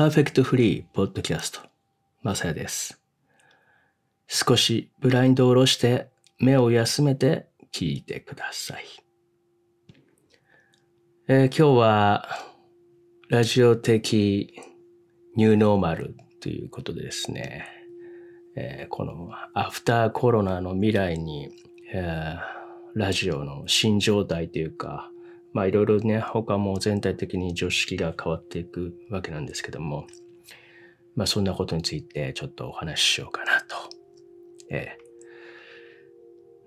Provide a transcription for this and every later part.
パーフェクトフリーポッドキャスト、まさやです。少しブラインドを下ろして目を休めて聞いてください。えー、今日はラジオ的ニューノーマルということでですね、えー、このアフターコロナの未来に、えー、ラジオの新状態というか、まあいろいろね、他も全体的に常識が変わっていくわけなんですけども、まあそんなことについてちょっとお話ししようかなと。え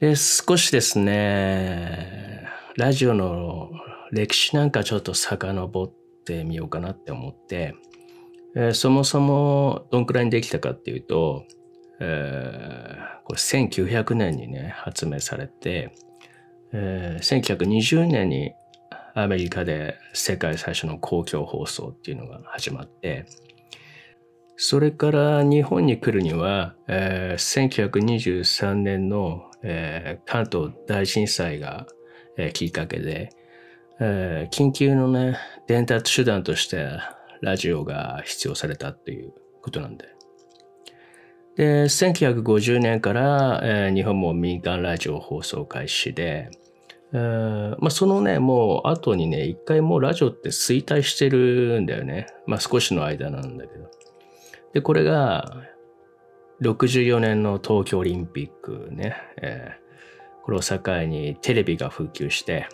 え。で、少しですね、ラジオの歴史なんかちょっと遡ってみようかなって思って、えー、そもそもどんくらいにできたかっていうと、えー、これ1900年にね、発明されて、えー、1920年にアメリカで世界最初の公共放送っていうのが始まって、それから日本に来るには、えー、1923年の、えー、関東大震災が、えー、きっかけで、えー、緊急のね、伝達手段としてラジオが必要されたっていうことなんで。で、1950年から、えー、日本も民間ラジオ放送開始で、えー、まあ、そのね、もう後にね、一回もうラジオって衰退してるんだよね。まあ少しの間なんだけど。で、これが、64年の東京オリンピックね、えー、これを境にテレビが普及して、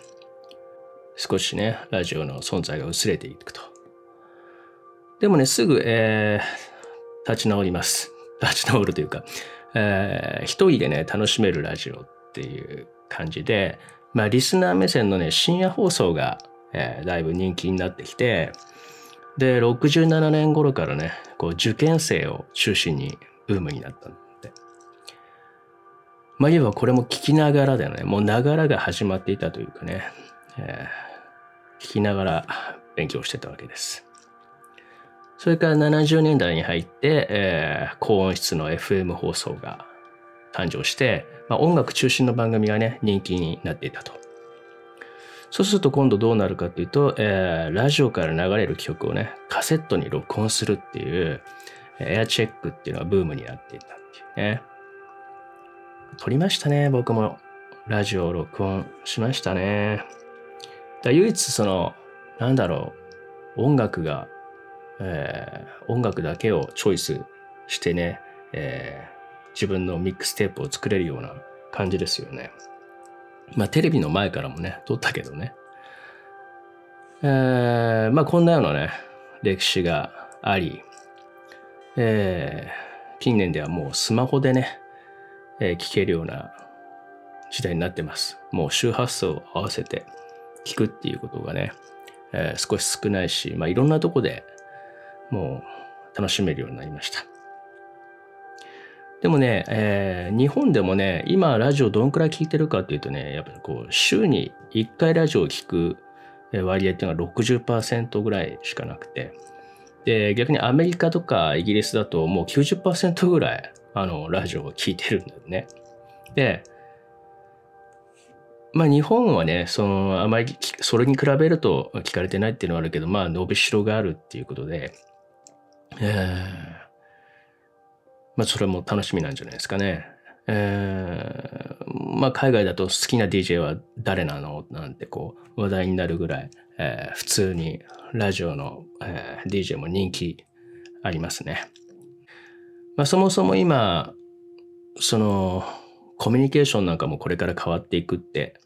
少しね、ラジオの存在が薄れていくと。でもね、すぐ、えー、立ち直ります。立ち直るというか、えー、一人でね、楽しめるラジオっていう感じで、まあ、リスナー目線のね、深夜放送が、えー、だいぶ人気になってきて、で、67年頃からね、こう、受験生を中心にブームになったんで。まあ、いわばこれも聞きながらだよね。もうながらが始まっていたというかね、えー、聞きながら勉強してたわけです。それから70年代に入って、えー、高音質の FM 放送が誕生して、まあ、音楽中心の番組がね、人気になっていたと。そうすると今度どうなるかっていうと、えー、ラジオから流れる曲をね、カセットに録音するっていう、エアチェックっていうのがブームになっていたっていうね。撮りましたね、僕も。ラジオを録音しましたね。だ唯一その、なんだろう、音楽が、えー、音楽だけをチョイスしてね、え、自分のミックステープを作れるような感じですよね。まあテレビの前からもね、撮ったけどね。えー、まあこんなようなね、歴史があり、えー、近年ではもうスマホでね、えー、聞けるような時代になってます。もう周波数を合わせて聞くっていうことがね、えー、少し少ないし、まあいろんなとこでもう楽しめるようになりました。でもね、えー、日本でもね、今ラジオどんくらい聞いてるかっていうとね、やっぱりこう、週に1回ラジオを聞く割合っていうのは60%ぐらいしかなくて、で、逆にアメリカとかイギリスだともう90%ぐらい、あの、ラジオを聞いてるんだよね。で、まあ日本はね、その、あまり、それに比べると聞かれてないっていうのはあるけど、まあ伸びしろがあるっていうことで、えーまあ、それも楽しみなんじゃないですかね。えー、まあ、海外だと好きな DJ は誰なの？なんてこう話題になるぐらい、えー、普通にラジオの、えー、DJ も人気ありますね。まあ、そもそも今、そのコミュニケーションなんかもこれから変わっていくって、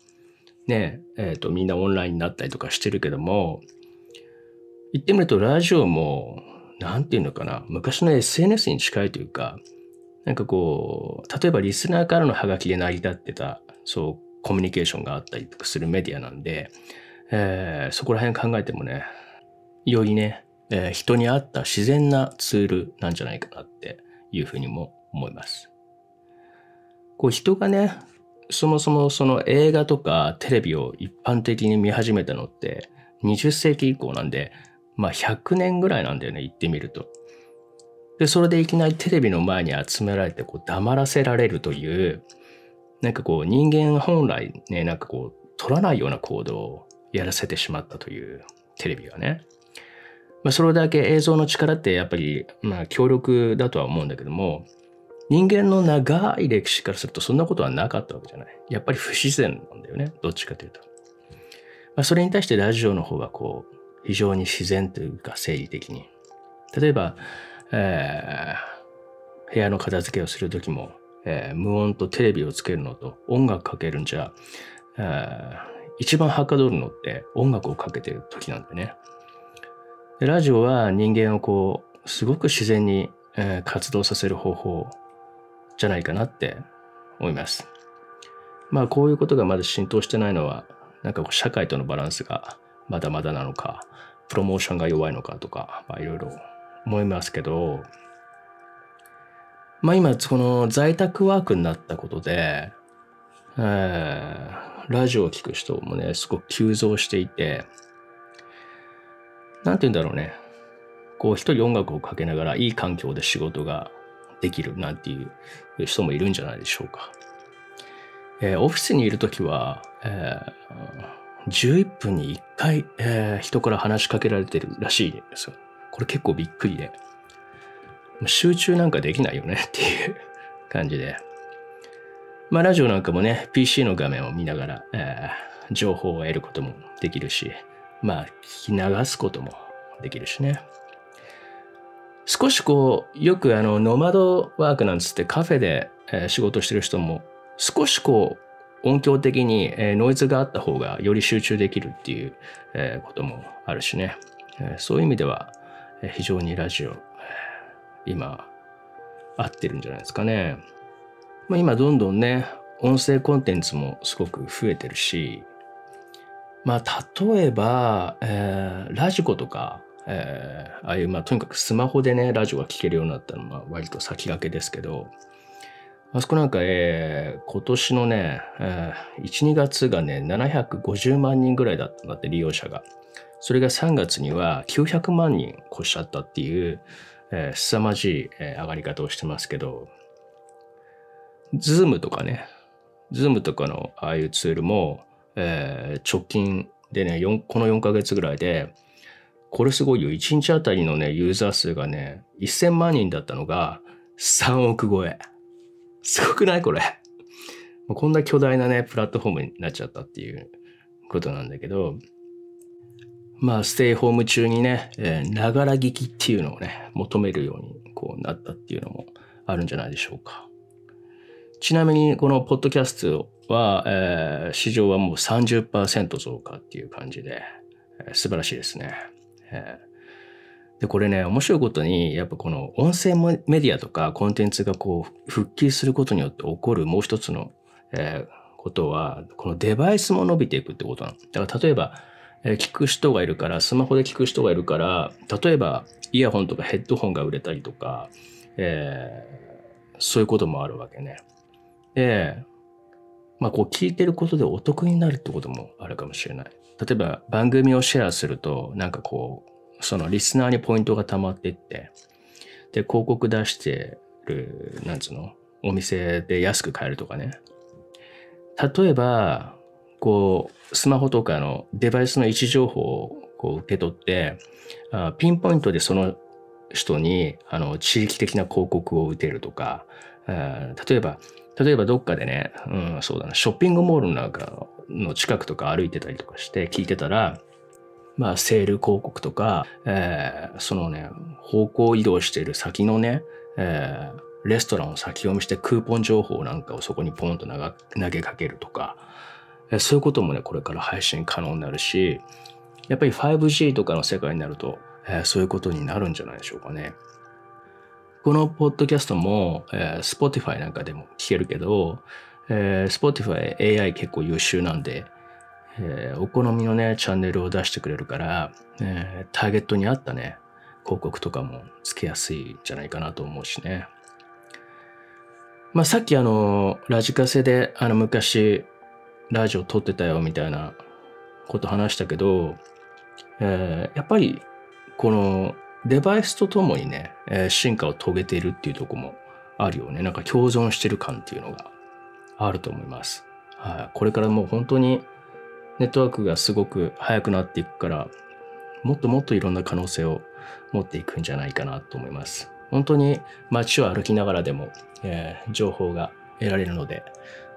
ね、えっ、と、みんなオンラインになったりとかしてるけども、言ってみるとラジオもなんていうのかな、昔の SNS に近いというか、なんかこう、例えばリスナーからのハガキで成り立ってた、そう、コミュニケーションがあったりとかするメディアなんで、えー、そこら辺考えてもね、よりね、えー、人に合った自然なツールなんじゃないかなっていうふうにも思います。こう人がね、そもそもその映画とかテレビを一般的に見始めたのって20世紀以降なんで、まあ100年ぐらいなんだよね、言ってみると。で、それでいきなりテレビの前に集められてこう黙らせられるという、なんかこう人間本来ね、なんかこう取らないような行動をやらせてしまったというテレビがね。まあ、それだけ映像の力ってやっぱり、まあ、強力だとは思うんだけども、人間の長い歴史からするとそんなことはなかったわけじゃない。やっぱり不自然なんだよね。どっちかというと。まあ、それに対してラジオの方はこう、非常に自然というか生理的に。例えば、えー、部屋の片付けをするときも、えー、無音とテレビをつけるのと音楽かけるんじゃ、えー、一番はかどるのって音楽をかけてる時なんだよね。でラジオは人間をこう、すごく自然に、えー、活動させる方法じゃないかなって思います。まあこういうことがまだ浸透してないのは、なんかこう社会とのバランスがまだまだなのか、プロモーションが弱いのかとか、まあいろいろ思いますけど、まあ今、この在宅ワークになったことで、えー、ラジオを聴く人もね、すごく急増していて、なんて言うんだろうね。こう一人音楽をかけながらいい環境で仕事ができるなんていう人もいるんじゃないでしょうか。えー、オフィスにいるときは、えー、11分に1回、えー、人から話しかけられてるらしいんですよ。これ結構びっくりで。集中なんかできないよね っていう感じで。まあラジオなんかもね、PC の画面を見ながら、えー、情報を得ることもできるし、まあ聞き流すこともできるしね。少しこう、よくあの、ノマドワークなんつってカフェで、えー、仕事してる人も、少しこう、音響的に、え、ノイズがあった方がより集中できるっていう、え、こともあるしね。え、そういう意味では、え、非常にラジオ、今、合ってるんじゃないですかね。ま、今どんどんね、音声コンテンツもすごく増えてるし、まあ、例えば、えー、ラジコとか、え、ああいう、まあ、とにかくスマホでね、ラジオが聴けるようになったのは割と先駆けですけど、あそこなんか、えー、今年のね、えー、1、2月がね、750万人ぐらいだったんだって、利用者が。それが3月には900万人越しちゃったっていう、えー、凄まじい、えー、上がり方をしてますけど、ズームとかね、ズームとかのああいうツールも、えー、直近でね、この4ヶ月ぐらいで、これすごいよ。1日あたりのね、ユーザー数がね、1000万人だったのが3億超え。すごくないこれ。こんな巨大なね、プラットフォームになっちゃったっていうことなんだけど、まあ、ステイホーム中にね、ながら聞きっていうのをね、求めるようにこうなったっていうのもあるんじゃないでしょうか。ちなみに、このポッドキャストは、えー、市場はもう30%増加っていう感じで、えー、素晴らしいですね。えー、で、これね、面白いことに、やっぱこの音声メディアとかコンテンツがこう、復帰することによって起こるもう一つの、えー、ことは、このデバイスも伸びていくってことなの。だから例えば、えー、聞く人がいるから、スマホで聞く人がいるから、例えば、イヤホンとかヘッドホンが売れたりとか、えー、そういうこともあるわけね。で、まあこう聞いてることでお得になるってこともあるかもしれない。例えば番組をシェアすると、なんかこう、そのリスナーにポイントが溜まってって、で、広告出してる、なんつうの、お店で安く買えるとかね。例えば、こう、スマホとかのデバイスの位置情報をこう受け取って、あピンポイントでその人にあの地域的な広告を打てるとか、例えば、例えばどっかでね、うん、そうだな、ショッピングモールなんかの近くとか歩いてたりとかして聞いてたら、まあ、セール広告とか、えー、そのね、方向移動している先のね、えー、レストランを先読みしてクーポン情報なんかをそこにポンと投げかけるとか、え、そういうこともね、これから配信可能になるし、やっぱり 5G とかの世界になると、えー、そういうことになるんじゃないでしょうかね。このポッドキャストも、えー、Spotify なんかでも聞けるけど、えー、Spotify AI 結構優秀なんで、えー、お好みのね、チャンネルを出してくれるから、えー、ターゲットに合ったね、広告とかもつけやすいんじゃないかなと思うしね。まあさっきあの、ラジカセであの昔ラジオ撮ってたよみたいなこと話したけど、えー、やっぱりこのデバイスとともにね、えー、進化を遂げているっていうとこもあるよね。なんか共存してる感っていうのがあると思います。はい、これからもう本当にネットワークがすごく速くなっていくから、もっともっといろんな可能性を持っていくんじゃないかなと思います。本当に街を歩きながらでも、えー、情報が得られるので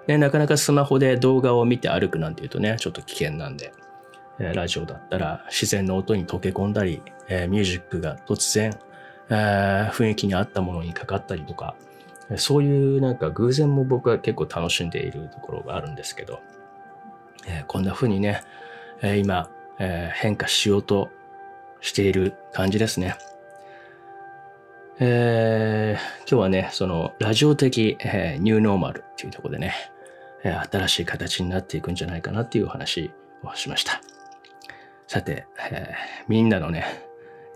で、なかなかスマホで動画を見て歩くなんていうとね、ちょっと危険なんで、えー、ラジオだったら自然の音に溶け込んだり、えー、ミュージックが突然、え、雰囲気に合ったものにかかったりとか、そういうなんか偶然も僕は結構楽しんでいるところがあるんですけど、えー、こんな風にね、えー、今、えー、変化しようとしている感じですね。えー、今日はね、そのラジオ的、えー、ニューノーマルっていうところでね、えー、新しい形になっていくんじゃないかなっていうお話をしました。さて、えー、みんなのね、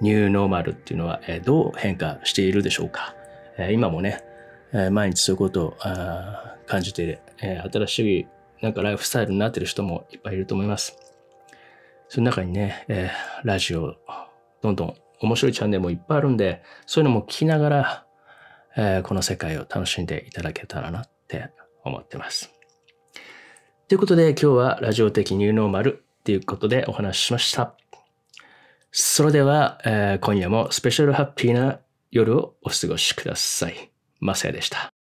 ニューノーマルっていうのは、えー、どう変化しているでしょうか。えー、今もね、えー、毎日そういうことをあ感じて、えー、新しいなんかライフスタイルになってる人もいっぱいいると思います。その中にね、えー、ラジオ、どんどん面白いチャンネルもいっぱいあるんで、そういうのも聞きながら、えー、この世界を楽しんでいただけたらなって思ってます。ということで今日はラジオ的ニューノーマルっていうことでお話ししました。それでは、えー、今夜もスペシャルハッピーな夜をお過ごしください。マサヤでした。